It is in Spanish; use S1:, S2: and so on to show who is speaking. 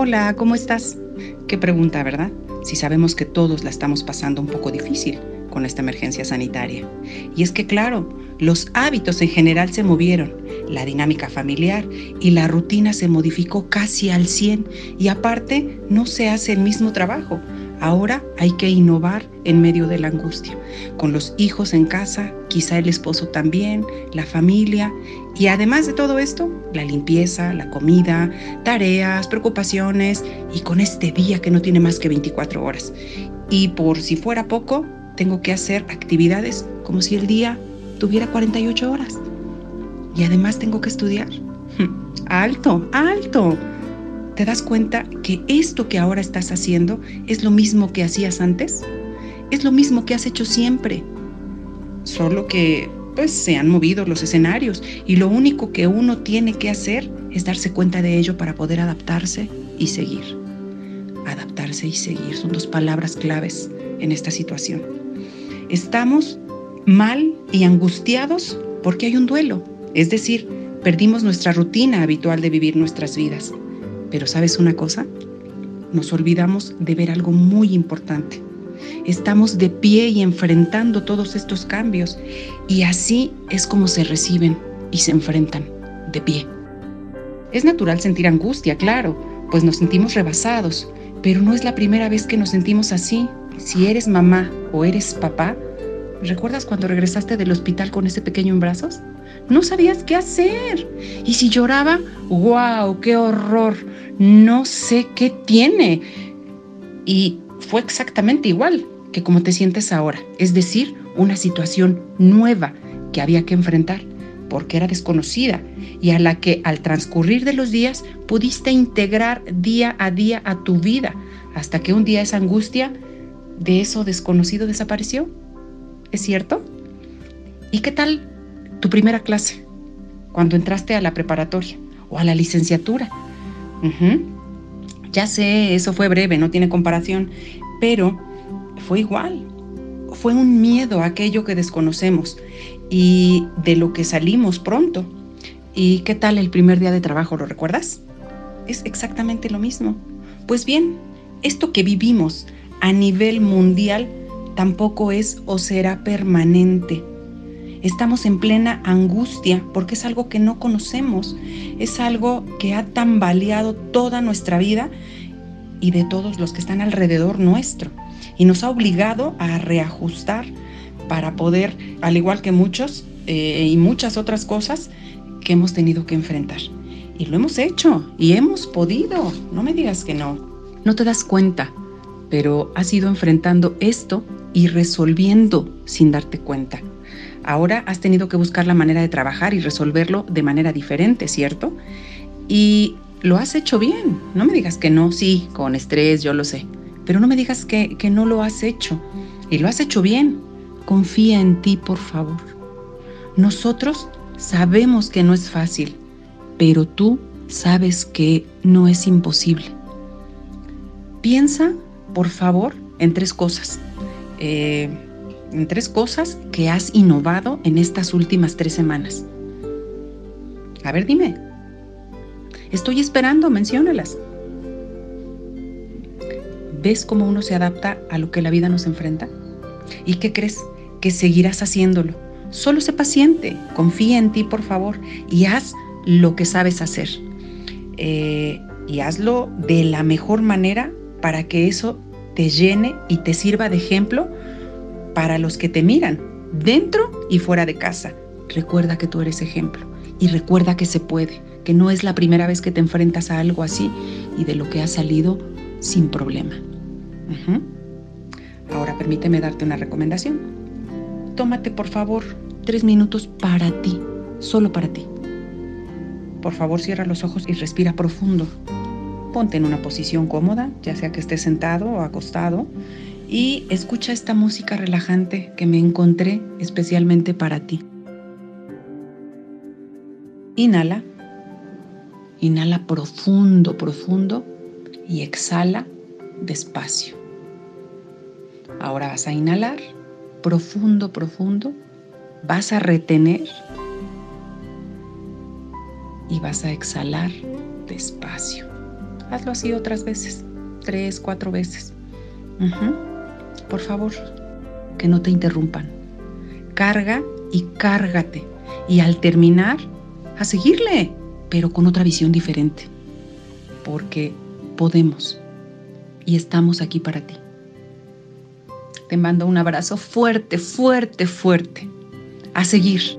S1: Hola, ¿cómo estás? Qué pregunta, ¿verdad? Si sabemos que todos la estamos pasando un poco difícil con esta emergencia sanitaria. Y es que, claro, los hábitos en general se movieron, la dinámica familiar y la rutina se modificó casi al 100 y aparte no se hace el mismo trabajo. Ahora hay que innovar en medio de la angustia, con los hijos en casa, quizá el esposo también, la familia y además de todo esto, la limpieza, la comida, tareas, preocupaciones y con este día que no tiene más que 24 horas. Y por si fuera poco, tengo que hacer actividades como si el día tuviera 48 horas. Y además tengo que estudiar. Alto, alto. ¿Te das cuenta que esto que ahora estás haciendo es lo mismo que hacías antes? Es lo mismo que has hecho siempre. Solo que pues se han movido los escenarios y lo único que uno tiene que hacer es darse cuenta de ello para poder adaptarse y seguir. Adaptarse y seguir son dos palabras claves en esta situación. Estamos mal y angustiados porque hay un duelo, es decir, perdimos nuestra rutina habitual de vivir nuestras vidas. Pero ¿sabes una cosa? Nos olvidamos de ver algo muy importante. Estamos de pie y enfrentando todos estos cambios y así es como se reciben y se enfrentan, de pie. Es natural sentir angustia, claro, pues nos sentimos rebasados, pero no es la primera vez que nos sentimos así. Si eres mamá o eres papá, ¿recuerdas cuando regresaste del hospital con ese pequeño en brazos? No sabías qué hacer. Y si lloraba, wow, qué horror. No sé qué tiene. Y fue exactamente igual que como te sientes ahora. Es decir, una situación nueva que había que enfrentar porque era desconocida y a la que al transcurrir de los días pudiste integrar día a día a tu vida hasta que un día esa angustia de eso desconocido desapareció. ¿Es cierto? ¿Y qué tal tu primera clase, cuando entraste a la preparatoria o a la licenciatura. Ya sé, eso fue breve, no tiene comparación, pero fue igual. Fue un miedo a aquello que desconocemos y de lo que salimos pronto. ¿Y qué tal el primer día de trabajo? ¿Lo recuerdas? Es exactamente lo mismo. Pues bien, esto que vivimos a nivel mundial tampoco es o será permanente Estamos en plena angustia porque es algo que no conocemos, es algo que ha tambaleado toda nuestra vida y de todos los que están alrededor nuestro y nos ha obligado a reajustar para poder, al igual que muchos eh, y muchas otras cosas que hemos tenido que enfrentar. Y lo hemos hecho y hemos podido, no me digas que no. No te das cuenta, pero has ido enfrentando esto y resolviendo sin darte cuenta. Ahora has tenido que buscar la manera de trabajar y resolverlo de manera diferente, ¿cierto? Y lo has hecho bien. No me digas que no, sí, con estrés, yo lo sé. Pero no me digas que, que no lo has hecho. Y lo has hecho bien. Confía en ti, por favor. Nosotros sabemos que no es fácil, pero tú sabes que no es imposible. Piensa, por favor, en tres cosas. Eh, en tres cosas que has innovado en estas últimas tres semanas. A ver, dime. Estoy esperando, menciónalas. ¿Ves cómo uno se adapta a lo que la vida nos enfrenta? ¿Y qué crees? Que seguirás haciéndolo. Solo sé paciente, confía en ti, por favor, y haz lo que sabes hacer. Eh, y hazlo de la mejor manera para que eso te llene y te sirva de ejemplo para los que te miran, dentro y fuera de casa. Recuerda que tú eres ejemplo y recuerda que se puede, que no es la primera vez que te enfrentas a algo así y de lo que has salido sin problema. Ahora permíteme darte una recomendación. Tómate por favor tres minutos para ti, solo para ti. Por favor cierra los ojos y respira profundo. Ponte en una posición cómoda, ya sea que estés sentado o acostado, y escucha esta música relajante que me encontré especialmente para ti. Inhala, inhala profundo, profundo y exhala despacio. Ahora vas a inhalar profundo, profundo, vas a retener y vas a exhalar despacio. Hazlo así otras veces, tres, cuatro veces. Por favor, que no te interrumpan. Carga y cárgate. Y al terminar, a seguirle, pero con otra visión diferente. Porque podemos y estamos aquí para ti. Te mando un abrazo fuerte, fuerte, fuerte. A seguir.